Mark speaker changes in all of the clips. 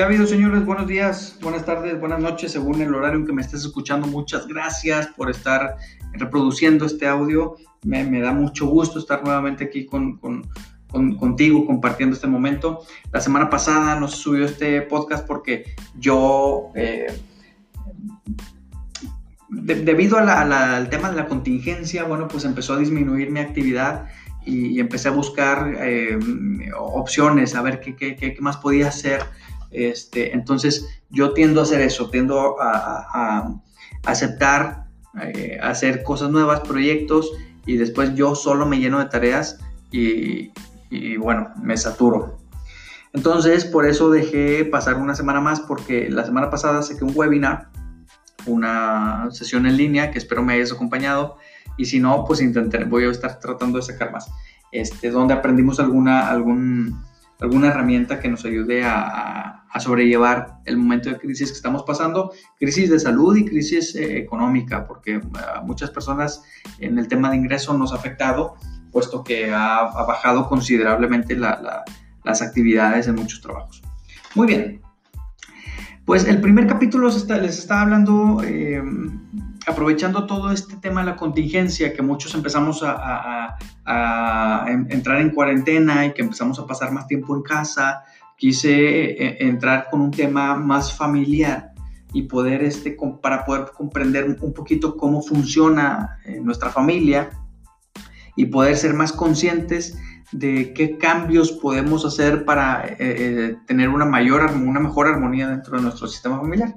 Speaker 1: ¿Qué ha habido, señores? Buenos días, buenas tardes, buenas noches, según el horario en que me estés escuchando. Muchas gracias por estar reproduciendo este audio. Me, da mucho gusto estar nuevamente aquí con, contigo compartiendo este momento. La semana pasada no se subió este podcast porque yo, eh, debido al tema de la contingencia, bueno, pues empezó a disminuir mi actividad y, empecé a buscar eh, opciones, a ver qué, qué, qué más podía hacer este, entonces, yo tiendo a hacer eso, tiendo a, aceptar, eh, hacer cosas nuevas, proyectos, y después yo solo me lleno de tareas y, bueno, me saturo. Entonces, por eso dejé pasar una semana más, porque la semana pasada saqué un webinar, una sesión en línea, que espero me hayas acompañado, y si no, pues intentaré, voy a estar tratando de sacar más, este, donde aprendimos alguna, algún, alguna herramienta que nos ayude a, sobrellevar el momento de crisis que estamos pasando, crisis de salud y crisis eh, económica, porque a muchas personas en el tema de ingreso nos ha afectado, puesto que ha, bajado considerablemente las actividades en muchos trabajos. Muy bien, pues el primer capítulo les está, hablando... Eh, aprovechando todo este tema de la contingencia, que muchos empezamos a, entrar en cuarentena y que empezamos a pasar más tiempo en casa, quise eh, eh, entrar con un tema más familiar y poder, este, para poder comprender un poquito cómo funciona eh, nuestra familia y poder ser más conscientes de qué cambios podemos hacer para tener una mayor, una mejor armonía dentro de nuestro sistema familiar.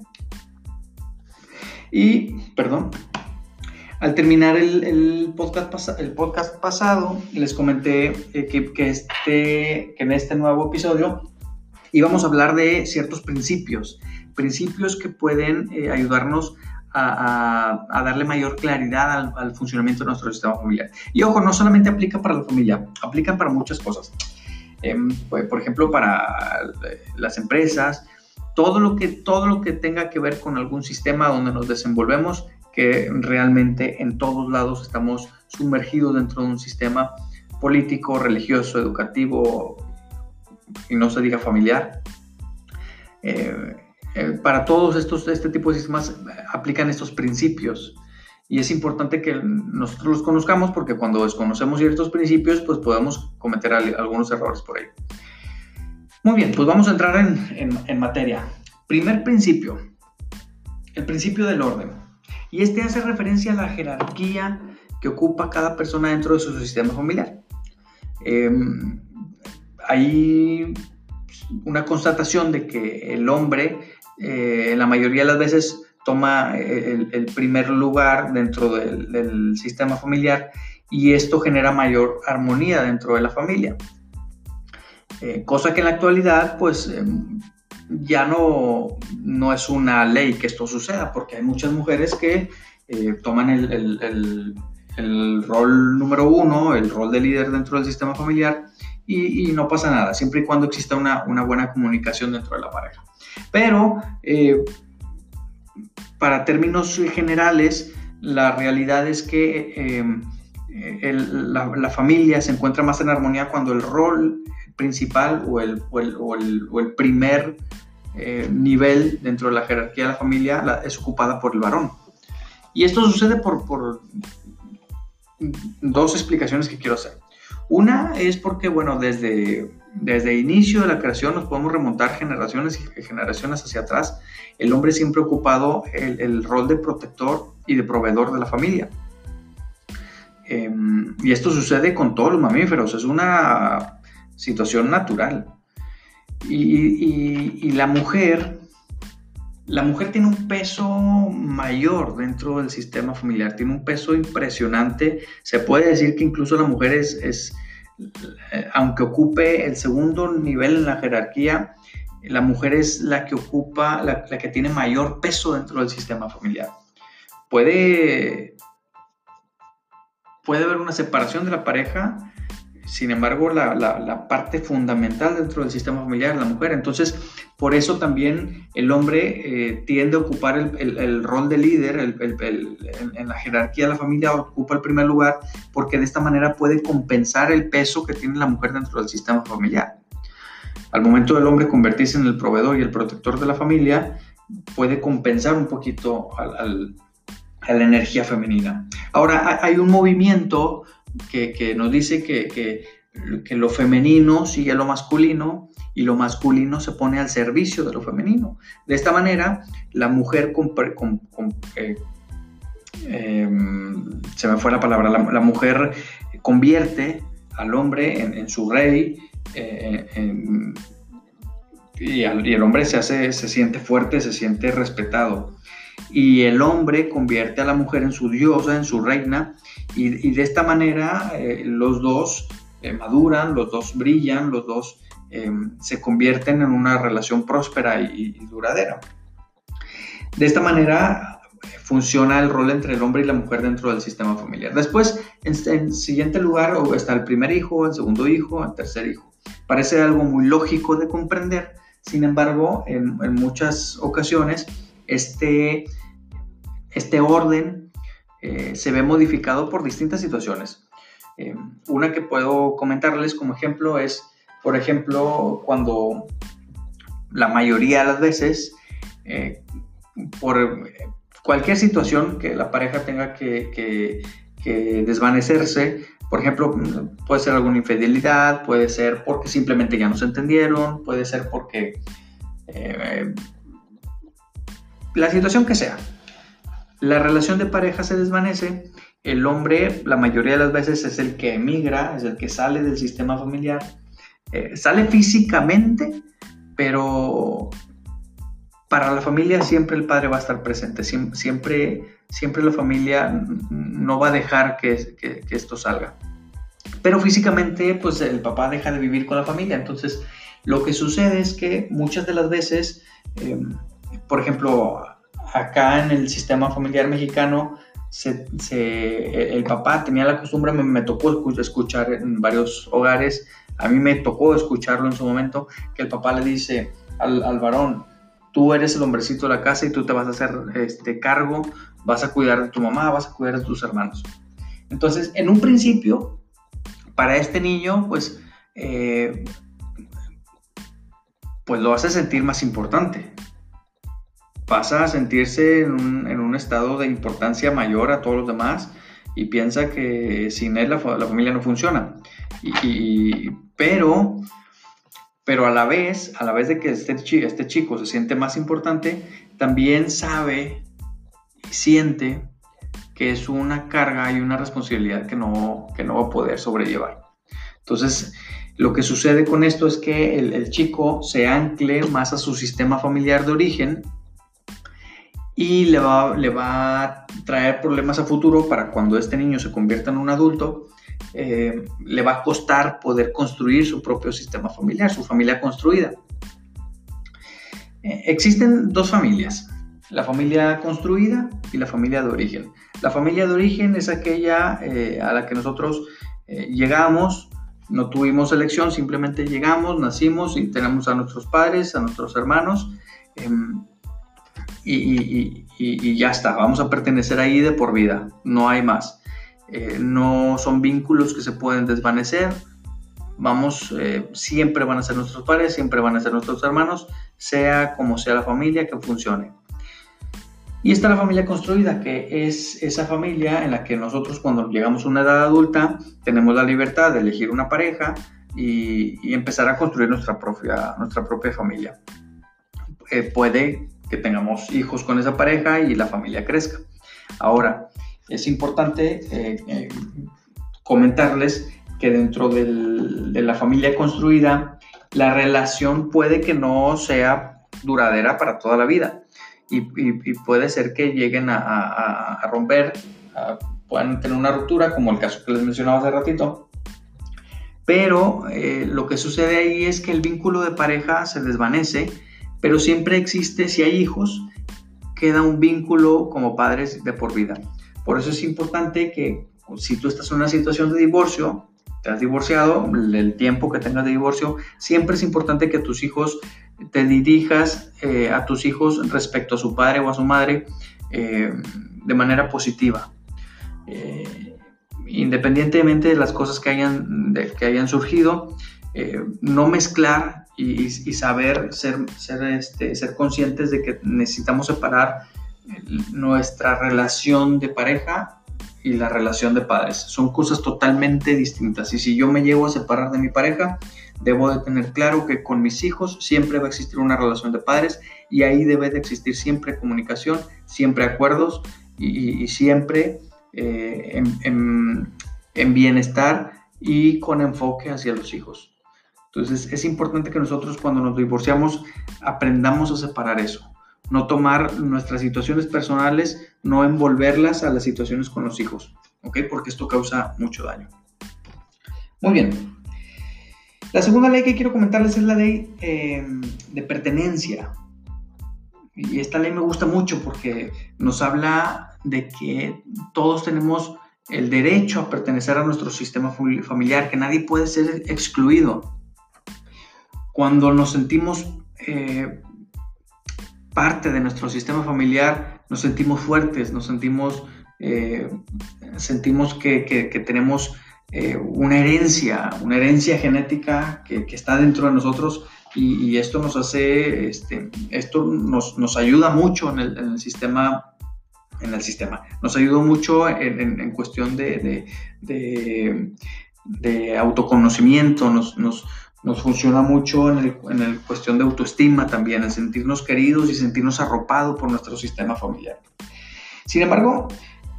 Speaker 1: Y, perdón, al terminar el, podcast, el podcast pasado, les comenté eh, que, que, este, que en este nuevo episodio íbamos a hablar de ciertos principios, principios que pueden eh, ayudarnos a, darle mayor claridad al, funcionamiento de nuestro sistema familiar. Y ojo, no solamente aplica para la familia, aplican para muchas cosas. Em, pues, por ejemplo, para eh, las empresas, todo lo que, todo lo que tenga que ver con algún sistema donde nos desenvolvemos, que realmente en todos lados estamos sumergidos dentro de un sistema político, religioso, educativo y no se diga familiar. Eh, eh, para todos estos, este tipo de sistemas aplican estos principios y es importante que nosotros los conozcamos porque cuando desconocemos ciertos principios pues podemos cometer algunos errores por ahí. Muy bien, pues vamos a entrar en, materia. Primer principio, el principio del orden. Y este hace referencia a la jerarquía que ocupa cada persona dentro de su sistema familiar. Em, hay una constatación de que el hombre, eh, la mayoría de las veces, toma el, primer lugar dentro del, del, sistema familiar y esto genera mayor armonía dentro de la familia. Eh, cosa que en la actualidad, pues em, ya no, no es una ley que esto suceda, porque hay muchas mujeres que eh, toman el, rol número uno, el rol de líder dentro del sistema familiar, y, no pasa nada, siempre y cuando exista una, buena comunicación dentro de la pareja. Pero, eh, para términos generales, la realidad es que la, la, familia se encuentra más en armonía cuando el rol principal o el, o el, o el, primer eh, nivel dentro de la jerarquía de la familia es ocupada por el varón. Y esto sucede por, por dos explicaciones que quiero hacer. Una es porque, bueno, desde, desde el inicio de la creación nos podemos remontar generaciones y generaciones hacia atrás. El hombre siempre ha ocupado el, el rol de protector y de proveedor de la familia. Em, y esto sucede con todos los mamíferos. Es una situación natural. Y, la mujer, la mujer tiene un peso mayor dentro del sistema familiar, tiene un peso impresionante. Se puede decir que incluso la mujer es, es aunque ocupe el segundo nivel en la jerarquía, la mujer es la que ocupa, la, la, que tiene mayor peso dentro del sistema familiar. Puede, puede haber una separación de la pareja, sin embargo, la, parte fundamental dentro del sistema familiar es la mujer. Entonces, por eso también el hombre eh, tiende a ocupar el, rol de líder en, la jerarquía de la familia, ocupa el primer lugar, porque de esta manera puede compensar el peso que tiene la mujer dentro del sistema familiar. al momento del hombre convertirse en el proveedor y el protector de la familia, puede compensar un poquito al, a la energía femenina. Ahora, hay un movimiento que, nos dice que, que, lo femenino sigue lo masculino y lo masculino se pone al servicio de lo femenino. De esta manera, la mujer, eh, em, se me fue la palabra, la, mujer convierte al hombre en, su rey eh, y, el hombre se, hace, se siente fuerte, se siente respetado y el hombre convierte a la mujer en su diosa, en su reina, y, de esta manera eh, los dos eh, maduran, los dos brillan, los dos em, se convierten en una relación próspera y, duradera. De esta manera funciona el rol entre el hombre y la mujer dentro del sistema familiar. Después, en, siguiente lugar, está el primer hijo, el segundo hijo, el tercer hijo. Parece algo muy lógico de comprender, sin embargo, en, en muchas ocasiones, este, este orden eh, se ve modificado por distintas situaciones. Eh, una que puedo comentarles como ejemplo es, por ejemplo, cuando la mayoría de las veces, eh, por cualquier situación que la pareja tenga que, desvanecerse, por ejemplo, puede ser alguna infidelidad, puede ser porque simplemente ya no se entendieron, puede ser porque la situación que sea. La relación de pareja se desvanece, el hombre la mayoría de las veces es el que emigra, es el que sale del sistema familiar, eh, sale físicamente, pero para la familia siempre el padre va a estar presente, siempre, siempre la familia no va a dejar que, esto salga. Pero físicamente, pues el papá deja de vivir con la familia, entonces lo que sucede es que muchas de las veces... Em, por ejemplo, acá en el sistema familiar mexicano, el papá tenía la costumbre, me, tocó escuchar en varios hogares, a mí me tocó escucharlo en su momento, que el papá le dice al, varón, tú eres el hombrecito de la casa y tú te vas a hacer este cargo, vas a cuidar de tu mamá, vas a cuidar de tus hermanos. Entonces, en un principio, para este niño, pues, eh, pues lo hace sentir más importante pasa a sentirse en un, estado de importancia mayor a todos los demás y piensa que sin él la, familia no funciona. Y, pero, pero a la vez, a la vez de que este, este chico se siente más importante, también sabe y siente que es una carga y una responsabilidad que no, que no va a poder sobrellevar. Entonces, lo que sucede con esto es que el, el chico se ancle más a su sistema familiar de origen y le va, le va a traer problemas a futuro para cuando este niño se convierta en un adulto, eh, le va a costar poder construir su propio sistema familiar, su familia construida. Eh, existen dos familias, la familia construida y la familia de origen. La familia de origen es aquella eh, a la que nosotros llegamos, no tuvimos elección, simplemente llegamos, nacimos y tenemos a nuestros padres, a nuestros hermanos em, y, ya está, vamos a pertenecer ahí de por vida, no hay más. Eh, no son vínculos que se pueden desvanecer, vamos, eh, siempre van a ser nuestros padres, siempre van a ser nuestros hermanos, sea como sea la familia que funcione. Y está la familia construida, que es esa familia en la que nosotros cuando llegamos a una edad adulta tenemos la libertad de elegir una pareja y, empezar a construir nuestra propia, nuestra propia familia. Eh, puede que tengamos hijos con esa pareja y la familia crezca. Ahora, es importante eh, eh, comentarles que dentro de la familia construida, la relación puede que no sea duradera para toda la vida y, puede ser que lleguen a, romper, puedan tener una ruptura, como el caso que les mencionaba hace ratito. Pero eh, lo que sucede ahí es que el vínculo de pareja se desvanece pero siempre existe, si hay hijos, queda un vínculo como padres de por vida. Por eso es importante que si tú estás en una situación de divorcio, te has divorciado, el tiempo que tengas de divorcio, siempre es importante que tus hijos te dirijas eh, a tus hijos respecto a su padre o a su madre eh, de manera positiva. Eh, independientemente de las cosas que hayan, que hayan surgido, no mezclar y, saber ser, ser, este, ser conscientes de que necesitamos separar nuestra relación de pareja y la relación de padres. Son cosas totalmente distintas. Y si yo me llego a separar de mi pareja, debo de tener claro que con mis hijos siempre va a existir una relación de padres y ahí debe de existir siempre comunicación, siempre acuerdos y, siempre eh, en bienestar y con enfoque hacia los hijos. Entonces es importante que nosotros cuando nos divorciamos aprendamos a separar eso no tomar nuestras situaciones personales, no envolverlas a las situaciones con los hijos, ¿ok? Porque esto causa mucho daño. Muy bien. La segunda ley que quiero comentarles es la ley em, de pertenencia. Y esta ley me gusta mucho porque nos habla de que todos tenemos el derecho a pertenecer a nuestro sistema familiar, que nadie puede ser excluido. Cuando nos sentimos eh, parte de nuestro sistema familiar, nos sentimos fuertes, nos sentimos, eh, sentimos que, tenemos eh, una herencia, una herencia genética que, está dentro de nosotros y, esto nos hace, este, esto nos, ayuda mucho en el, sistema en el sistema. Nos ayuda mucho en, cuestión de, de, autoconocimiento, nos, nos, nos funciona mucho en el, en cuestión de autoestima también, en sentirnos queridos y sentirnos arropados por nuestro sistema familiar. Sin embargo,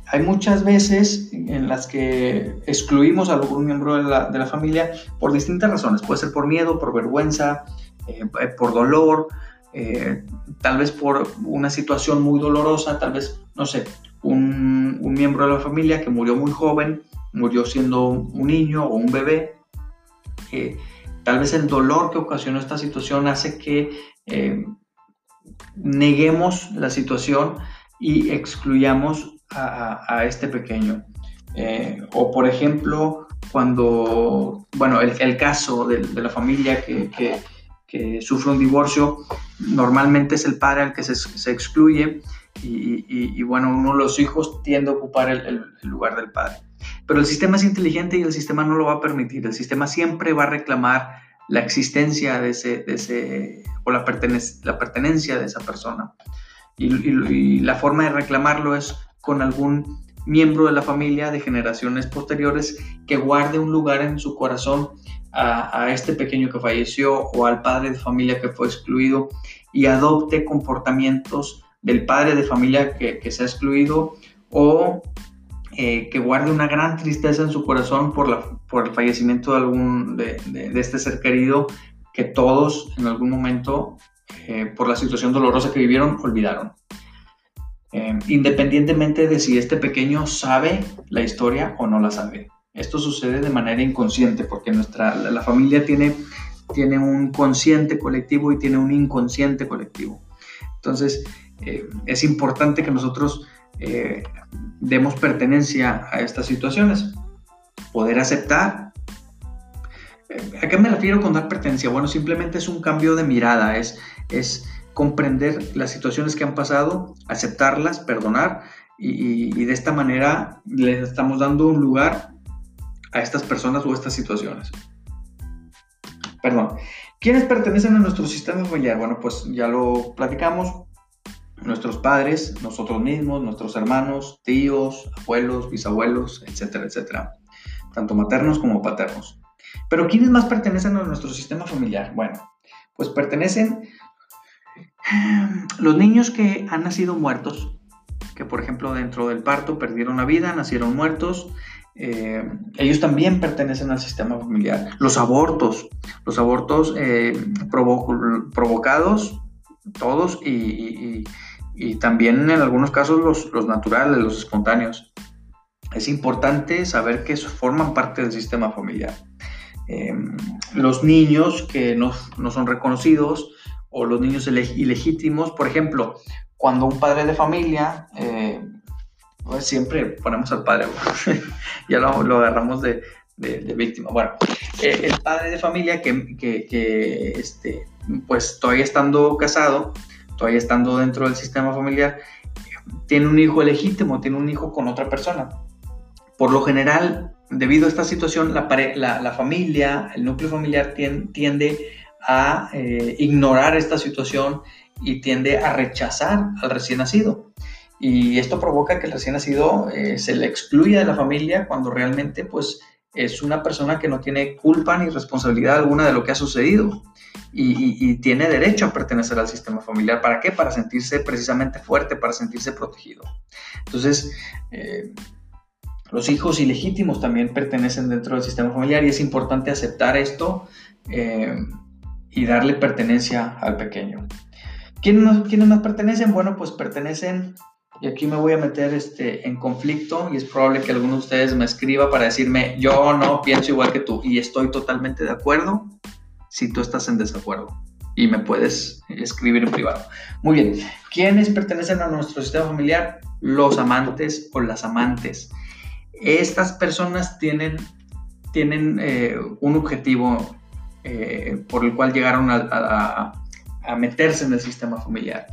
Speaker 1: hay muchas veces en las que excluimos a algún miembro de la, de la familia por distintas razones. Puede ser por miedo, por vergüenza, eh, por dolor, eh, tal vez por una situación muy dolorosa, tal vez, no sé, un, un miembro de la familia que murió muy joven, murió siendo un niño o un bebé. Eh, Tal vez el dolor que ocasionó esta situación hace que eh, neguemos la situación y excluyamos a, este pequeño. Eh, o por ejemplo, cuando, bueno, el, caso de, la familia que, sufre un divorcio, normalmente es el padre al que se, excluye y, bueno, uno de los hijos tiende a ocupar el lugar del padre. Pero el sistema es inteligente y el sistema no lo va a permitir. El sistema siempre va a reclamar la existencia de ese, ese o la, la pertenencia de esa persona. Y, la forma de reclamarlo es con algún miembro de la familia de generaciones posteriores que guarde un lugar en su corazón a, este pequeño que falleció o al padre de familia que fue excluido y adopte comportamientos del padre de familia que, que se ha excluido o eh, que guarde una gran tristeza en su corazón por, la, por el fallecimiento de, algún, de, este ser querido que todos en algún momento, eh, por la situación dolorosa que vivieron, olvidaron. Eh, independientemente de si este pequeño sabe la historia o no la sabe. Esto sucede de manera inconsciente porque nuestra, la, familia tiene, tiene un consciente colectivo y tiene un inconsciente colectivo. Entonces, es importante que nosotros eh, demos pertenencia a estas situaciones. Poder aceptar. Eh, ¿A qué me refiero con dar pertenencia? Bueno, simplemente es un cambio de mirada, es, es comprender las situaciones que han pasado, aceptarlas, perdonar y, de esta manera les estamos dando un lugar a estas personas o estas situaciones. Perdón. ¿Quiénes pertenecen a nuestro sistema familiar? Bueno, pues ya lo platicamos nuestros padres, nosotros mismos, nuestros hermanos, tíos, abuelos, bisabuelos, etcétera, etcétera, tanto maternos como paternos. Pero ¿quiénes más pertenecen a nuestro sistema familiar? Bueno, pues pertenecen los niños que han nacido muertos, que por ejemplo dentro del parto perdieron la vida, nacieron muertos, eh, ellos también pertenecen al sistema familiar. Los abortos, los abortos eh, provocados, todos, y, y también en algunos casos los, los naturales, los espontáneos. Es importante saber que forman parte del sistema familiar. Em, los niños que no, no, son reconocidos o los niños ilegítimos, por ejemplo, cuando un padre de familia, eh, pues siempre ponemos al padre, ya lo, lo agarramos de, de, víctima. Bueno, eh, el padre de familia que, que, que, este, pues todavía estando casado, todavía estando dentro del sistema familiar, tiene un hijo legítimo, tiene un hijo con otra persona. Por lo general, debido a esta situación, la, la, familia, el núcleo familiar tiende, a eh, ignorar esta situación y tiende a rechazar al recién nacido. Y esto provoca que el recién nacido eh, se le excluya de la familia cuando realmente pues es una persona que no tiene culpa ni responsabilidad alguna de lo que ha sucedido y, tiene derecho a pertenecer al sistema familiar. ¿Para qué? Para sentirse precisamente fuerte, para sentirse protegido. Entonces, eh, los hijos ilegítimos también pertenecen dentro del sistema familiar y es importante aceptar esto eh, y darle pertenencia al pequeño. ¿Quiénes, ¿Quiénes más pertenecen? Bueno, pues pertenecen y aquí me voy a meter este, en conflicto y es probable que alguno de ustedes me escriba para decirme, yo no pienso igual que tú y estoy totalmente de acuerdo si tú estás en desacuerdo y me puedes escribir en privado. Muy bien, ¿quiénes pertenecen a nuestro sistema familiar? Los amantes o las amantes. Estas personas tienen, tienen eh, un objetivo eh, por el cual llegaron a meterse en el sistema familiar.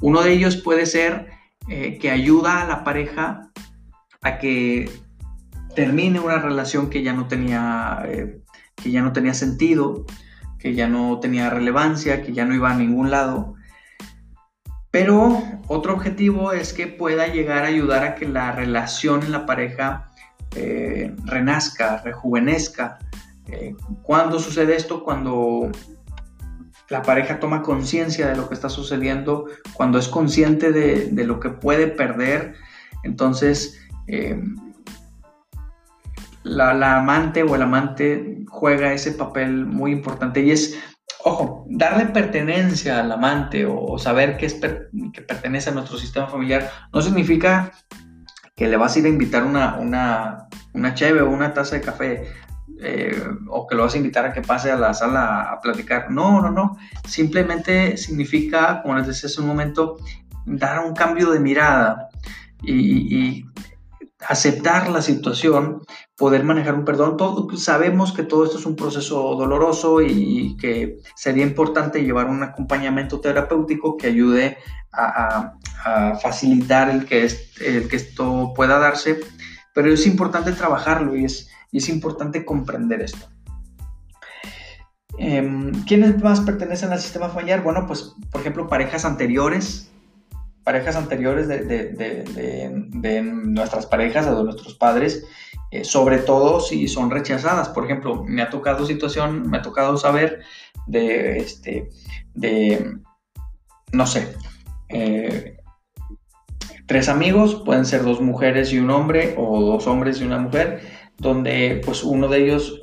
Speaker 1: Uno de ellos puede ser eh, que ayuda a la pareja a que termine una relación que ya no tenía, eh, que ya no tenía sentido, que ya no tenía relevancia, que ya no iba a ningún lado. Pero otro objetivo es que pueda llegar a ayudar a que la relación en la pareja eh, renazca, rejuvenezca. ¿Cuándo sucede esto? Cuando la pareja toma conciencia de lo que está sucediendo, cuando es consciente de, lo que puede perder, entonces eh, la, amante o el amante juega ese papel muy importante y es, ojo, darle pertenencia al amante o, saber que, es que pertenece a nuestro sistema familiar no significa que le vas a ir a invitar una, una, una o una taza de café. Eh, o que lo vas a invitar a que pase a la sala a platicar. No, no, no. Simplemente significa, como les decía hace un momento, dar un cambio de mirada y, aceptar la situación, poder manejar un perdón. sabemos que todo esto es un proceso doloroso y que sería importante llevar un acompañamiento terapéutico que ayude a, facilitar el que, el que esto pueda darse, pero es importante trabajarlo y es y es importante comprender esto. Em, ¿Quiénes más pertenecen al sistema familiar? Bueno, pues por ejemplo parejas anteriores, parejas anteriores de, nuestras parejas o de nuestros padres, eh, sobre todo si son rechazadas. Por ejemplo, me ha tocado situación, me ha tocado saber de, este, de, no sé, eh, tres amigos, pueden ser dos mujeres y un hombre o dos hombres y una mujer, donde pues uno de ellos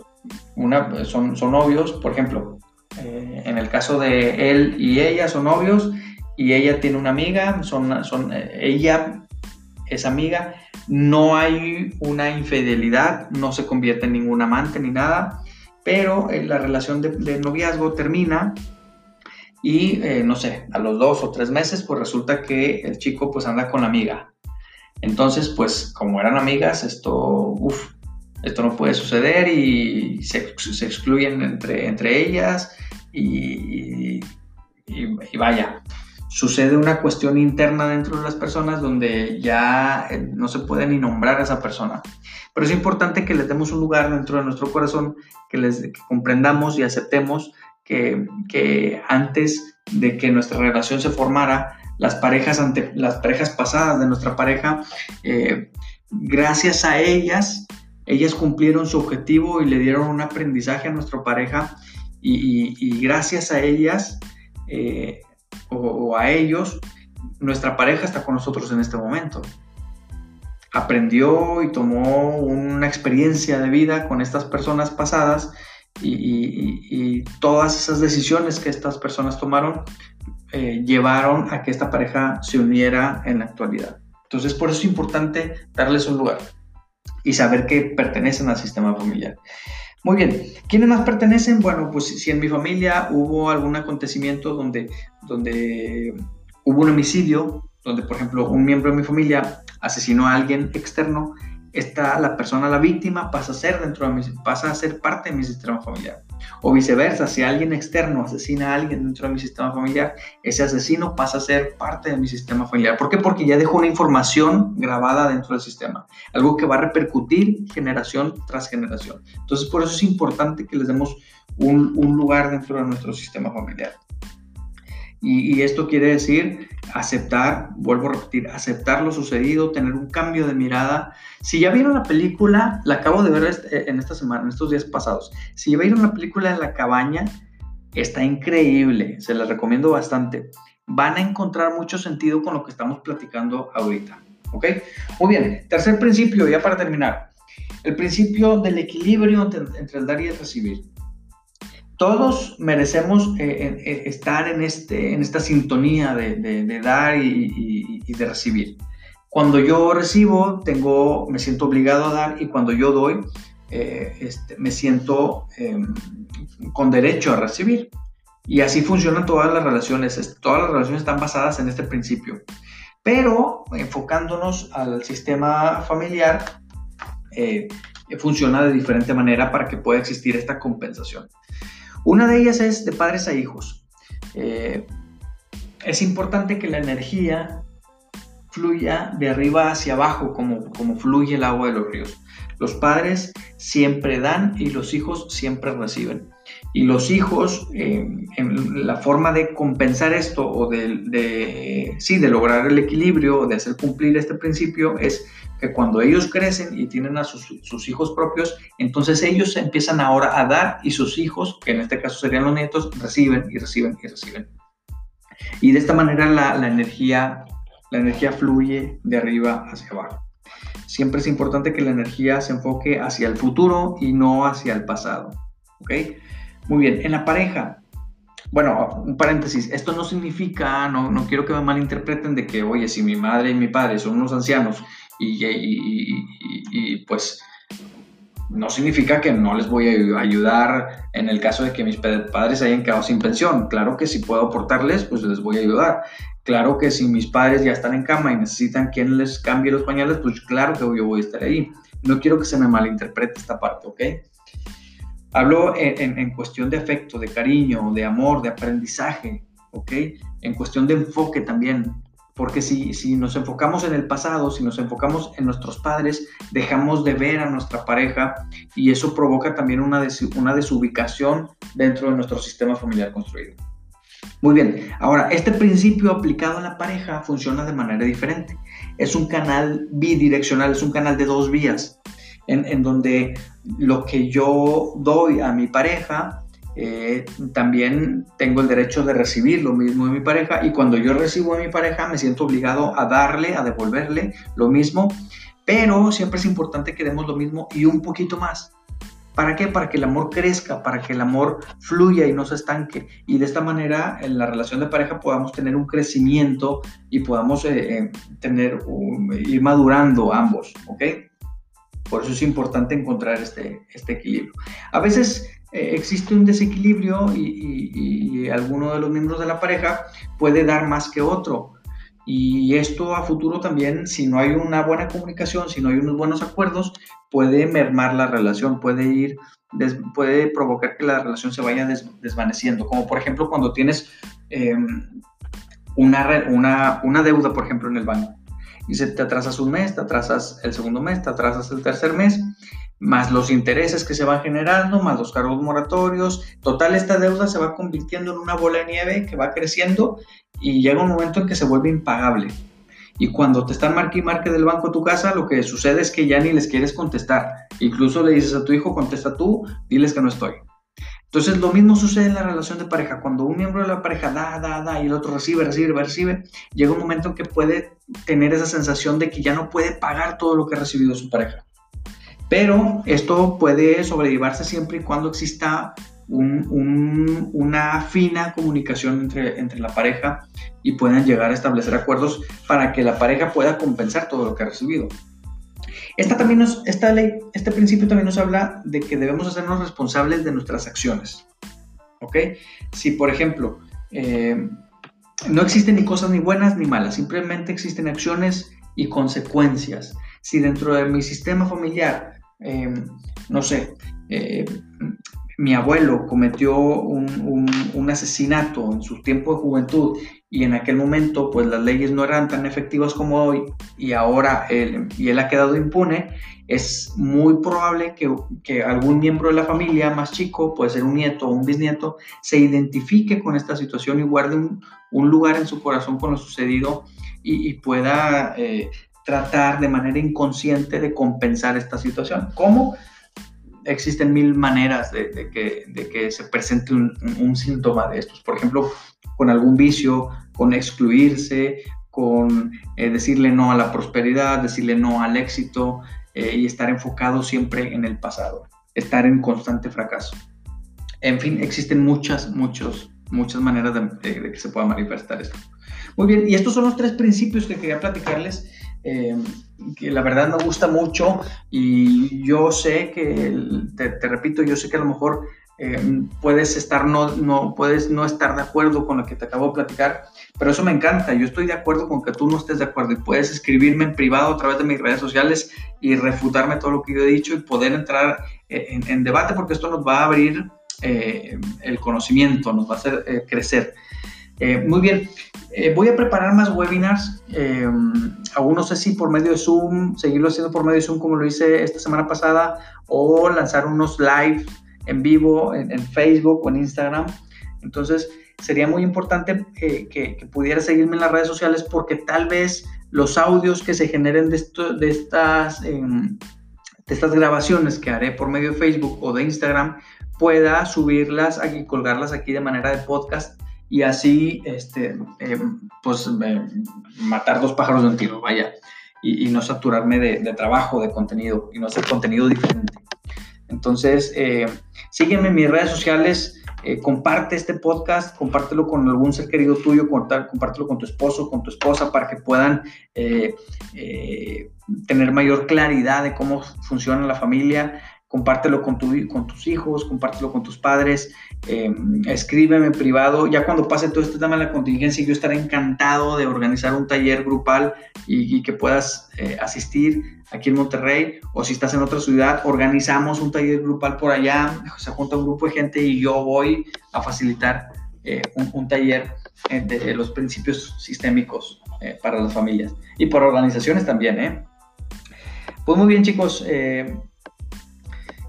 Speaker 1: son, son novios, por ejemplo, eh, en el caso de él y ella son novios y ella tiene una amiga, son, son, eh, ella es amiga, no hay una infidelidad, no se convierte en ningún amante ni nada, pero eh, la relación de, noviazgo termina y no sé, a los dos o tres meses pues resulta que el chico pues anda con la amiga. Entonces pues como eran amigas, esto, uff, esto no puede suceder y se, excluyen entre, entre ellas y, vaya, sucede una cuestión interna dentro de las personas donde ya eh, no se puede ni nombrar a esa persona. Pero es importante que les demos un lugar dentro de nuestro corazón, que les comprendamos y aceptemos que, que, antes de que nuestra relación se formara, las parejas, ante, las parejas pasadas de nuestra pareja, eh, gracias a ellas, ellas cumplieron su objetivo y le dieron un aprendizaje a nuestra pareja y, gracias a ellas eh, o, a ellos, nuestra pareja está con nosotros en este momento. Aprendió y tomó una experiencia de vida con estas personas pasadas y, todas esas decisiones que estas personas tomaron eh, llevaron a que esta pareja se uniera en la actualidad. Entonces por eso es importante darles un lugar y saber que pertenecen al sistema familiar. Muy bien, ¿quiénes más pertenecen? Bueno, pues si en mi familia hubo algún acontecimiento donde, donde hubo un homicidio, donde por ejemplo un miembro de mi familia asesinó a alguien externo, está la persona, la víctima, pasa a ser dentro de mi, pasa a ser parte de mi sistema familiar. O viceversa, si alguien externo asesina a alguien dentro de mi sistema familiar, ese asesino pasa a ser parte de mi sistema familiar. ¿Por qué? Porque ya dejó una información grabada dentro del sistema, algo que va a repercutir generación tras generación. Entonces, por eso es importante que les demos un, lugar dentro de nuestro sistema familiar. Y, esto quiere decir aceptar, vuelvo a repetir, aceptar lo sucedido, tener un cambio de mirada. Si ya vieron la película, la acabo de ver este, en esta semana, en estos días pasados. Si ya vieron la película de la cabaña, está increíble, se la recomiendo bastante. Van a encontrar mucho sentido con lo que estamos platicando ahorita. ¿Ok? Muy bien, tercer principio, ya para terminar. El principio del equilibrio entre, el dar y el recibir. Todos merecemos eh, eh, estar en, este, en esta sintonía de, dar y, de recibir. Cuando yo recibo, tengo, me siento obligado a dar y cuando yo doy, eh, este, me siento em, con derecho a recibir. Y así funcionan todas las relaciones. Todas las relaciones están basadas en este principio. Pero enfocándonos al sistema familiar, eh, funciona de diferente manera para que pueda existir esta compensación. Una de ellas es de padres a hijos. Eh, es importante que la energía fluya de arriba hacia abajo, como, como fluye el agua de los ríos. Los padres siempre dan y los hijos siempre reciben. Y los hijos, eh, en la forma de compensar esto o de, sí, de lograr el equilibrio, de hacer cumplir este principio, es que cuando ellos crecen y tienen a sus, hijos propios, entonces ellos empiezan ahora a dar y sus hijos, que en este caso serían los nietos, reciben y reciben y reciben. Y de esta manera la, la energía, la energía fluye de arriba hacia abajo. Siempre es importante que la energía se enfoque hacia el futuro y no hacia el pasado. ¿Ok? Muy bien, en la pareja, bueno, un paréntesis, esto no significa, no, no quiero que me malinterpreten de que, oye, si mi madre y mi padre son unos ancianos y, y, pues no significa que no les voy a ayudar en el caso de que mis padres hayan quedado sin pensión. Claro que si puedo aportarles, pues les voy a ayudar. Claro que si mis padres ya están en cama y necesitan quien les cambie los pañales, pues claro que yo voy a estar ahí. No quiero que se me malinterprete esta parte, ¿ok? Hablo en, cuestión de afecto, de cariño, de amor, de aprendizaje, ¿ok? En cuestión de enfoque también. Porque si, si nos enfocamos en el pasado, si nos enfocamos en nuestros padres, dejamos de ver a nuestra pareja y eso provoca también una, una desubicación dentro de nuestro sistema familiar construido. Muy bien, ahora este principio aplicado a la pareja funciona de manera diferente. Es un canal bidireccional, es un canal de dos vías en, donde lo que yo doy a mi pareja, eh, también tengo el derecho de recibir lo mismo de mi pareja y cuando yo recibo a mi pareja me siento obligado a darle, a devolverle lo mismo, pero siempre es importante que demos lo mismo y un poquito más. ¿Para qué? Para que el amor crezca, para que el amor fluya y no se estanque. Y de esta manera, en la relación de pareja podamos tener un crecimiento y podamos eh, eh, tener, ir madurando ambos, ¿ok? Por eso es importante encontrar este, este equilibrio. A veces eh, existe un desequilibrio y, alguno de los miembros de la pareja puede dar más que otro. Y esto a futuro también, si no hay una buena comunicación, si no hay unos buenos acuerdos, puede mermar la relación, puede ir, puede provocar que la relación se vaya desvaneciendo. Como por ejemplo cuando tienes em, una, deuda, por ejemplo, en el banco se te atrasas un mes, te atrasas el segundo mes, te atrasas el tercer mes, más los intereses que se van generando, más los cargos moratorios. Total, esta deuda se va convirtiendo en una bola de nieve que va creciendo y llega un momento en que se vuelve impagable. Y cuando te están marque y marque del banco tu casa, lo que sucede es que ya ni les quieres contestar. Incluso le dices a tu hijo, contesta tú, diles que no estoy. Entonces, lo mismo sucede en la relación de pareja. Cuando un miembro de la pareja da, da, da y el otro recibe, recibe, recibe, llega un momento en que puede tener esa sensación de que ya no puede pagar todo lo que ha recibido su pareja. Pero esto puede sobrellevarse siempre y cuando exista una fina comunicación entre, entre la pareja y puedan llegar a establecer acuerdos para que la pareja pueda compensar todo lo que ha recibido. Esta, también nos, esta ley, este principio también nos habla de que debemos hacernos responsables de nuestras acciones. ¿Ok? Si, por ejemplo, eh, no existen ni cosas ni buenas ni malas, simplemente existen acciones y consecuencias. Si dentro de mi sistema familiar, eh, no sé, eh, mi abuelo cometió un, un, asesinato en su tiempo de juventud y en aquel momento pues las leyes no eran tan efectivas como hoy y ahora él, y él ha quedado impune, es muy probable que, que, algún miembro de la familia más chico, puede ser un nieto o un bisnieto, se identifique con esta situación y guarde un, un lugar en su corazón con lo sucedido y, pueda eh, tratar de manera inconsciente de compensar esta situación. ¿Cómo? Existen mil maneras de, que, de que, se presente un, un síntoma de estos. Por ejemplo, con algún vicio, con excluirse, con eh, decirle no a la prosperidad, decirle no al éxito eh, y estar enfocado siempre en el pasado, estar en constante fracaso. En fin, existen muchas, muchos, muchas maneras de, que se pueda manifestar esto. Muy bien, y estos son los tres principios que quería platicarles, eh, que la verdad me gusta mucho y yo sé que, te repito, yo sé que a lo mejor eh, puedes estar no, no, puedes no estar de acuerdo con lo que te acabo de platicar, pero eso me encanta. Yo estoy de acuerdo con que tú no estés de acuerdo y puedes escribirme en privado a través de mis redes sociales y refutarme todo lo que yo he dicho y poder entrar eh, en, debate porque esto nos va a abrir eh, el conocimiento, nos va a hacer crecer. Muy bien, voy a preparar más webinars. aún no sé si por medio de Zoom, seguirlo haciendo por medio de Zoom como lo hice esta semana pasada o lanzar unos live en vivo en, Facebook o en Instagram. Entonces, sería muy importante que, pudiera seguirme en las redes sociales porque tal vez los audios que se generen de, estas, de estas grabaciones que haré por medio de Facebook o de Instagram pueda subirlas aquí, colgarlas aquí de manera de podcast y así, este, em, pues, matar dos pájaros de un tiro, vaya, y, no saturarme de, trabajo, de contenido, y no hacer contenido diferente. Entonces, eh, sígueme en mis redes sociales, eh, comparte este podcast, compártelo con algún ser querido tuyo, compártelo con tu esposo, con tu esposa, para que puedan eh, eh, tener mayor claridad de cómo funciona la familia compártelo con, tu, con tus hijos, compártelo con tus padres, eh, escríbeme en privado. Ya cuando pase todo este tema de la contingencia, yo estaré encantado de organizar un taller grupal y, que puedas eh, asistir aquí en Monterrey o si estás en otra ciudad, organizamos un taller grupal por allá, se junta un grupo de gente y yo voy a facilitar eh, un, taller de los principios sistémicos para las familias y para organizaciones también. Pues muy bien chicos,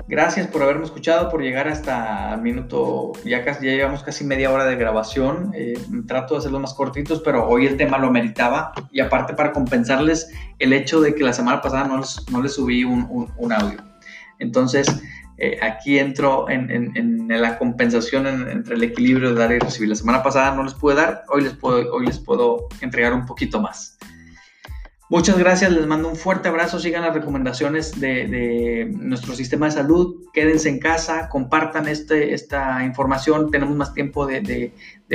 Speaker 1: Gracias por haberme escuchado, por llegar hasta el minuto, ya casi ya llevamos casi media hora de grabación. Eh, trato de hacerlos más cortitos, pero hoy el tema lo meritaba. Y aparte para compensarles el hecho de que la semana pasada no les, no les subí un, un, audio. Entonces, eh, aquí entro en, en, en la compensación entre el equilibrio de dar y recibir. La semana pasada no les pude dar, hoy les puedo, hoy les puedo entregar un poquito más. Muchas gracias, les mando un fuerte abrazo, sigan las recomendaciones de, nuestro sistema de salud, quédense en casa, compartan este, esta información, tenemos más tiempo de,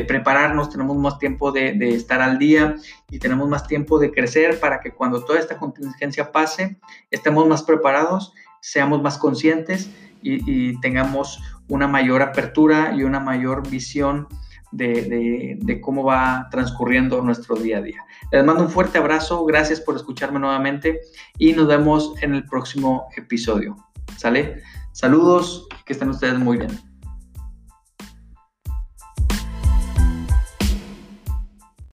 Speaker 1: prepararnos, tenemos más tiempo de, estar al día y tenemos más tiempo de crecer para que cuando toda esta contingencia pase, estemos más preparados, seamos más conscientes y tengamos una mayor apertura y una mayor visión de, cómo va transcurriendo nuestro día a día. Les mando un fuerte abrazo, gracias por escucharme nuevamente y nos vemos en el próximo episodio. ¿Sale? Saludos, que estén ustedes muy bien.